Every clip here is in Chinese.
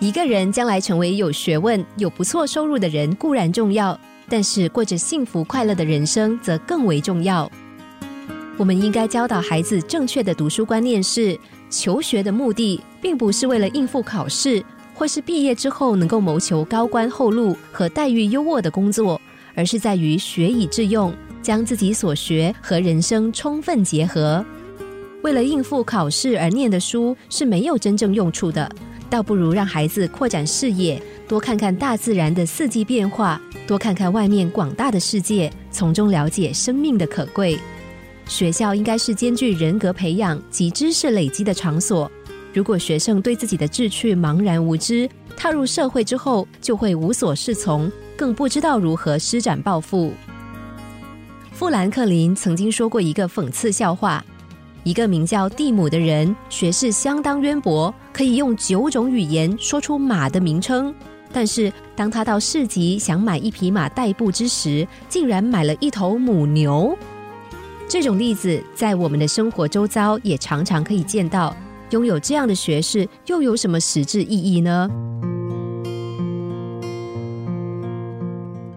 一个人将来成为有学问、有不错收入的人固然重要，但是过着幸福快乐的人生则更为重要。我们应该教导孩子正确的读书观念是：求学的目的并不是为了应付考试，或是毕业之后能够谋求高官厚禄和待遇优渥的工作，而是在于学以致用，将自己所学和人生充分结合。为了应付考试而念的书是没有真正用处的。倒不如让孩子扩展视野，多看看大自然的四季变化，多看看外面广大的世界，从中了解生命的可贵。学校应该是兼具人格培养及知识累积的场所。如果学生对自己的志趣茫然无知，踏入社会之后就会无所适从，更不知道如何施展抱负。富兰克林曾经说过一个讽刺笑话。一个名叫蒂姆的人，学识相当渊博，可以用九种语言说出马的名称。但是，当他到市集想买一匹马代步之时，竟然买了一头母牛。这种例子在我们的生活周遭也常常可以见到。拥有这样的学识，又有什么实质意义呢？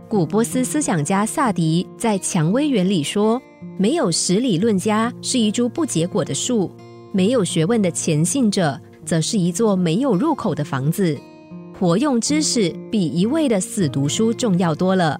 古波斯思想家萨迪在《蔷薇园》里说。没有实理论家是一株不结果的树，没有学问的虔信者则是一座没有入口的房子。活用知识比一味的死读书重要多了。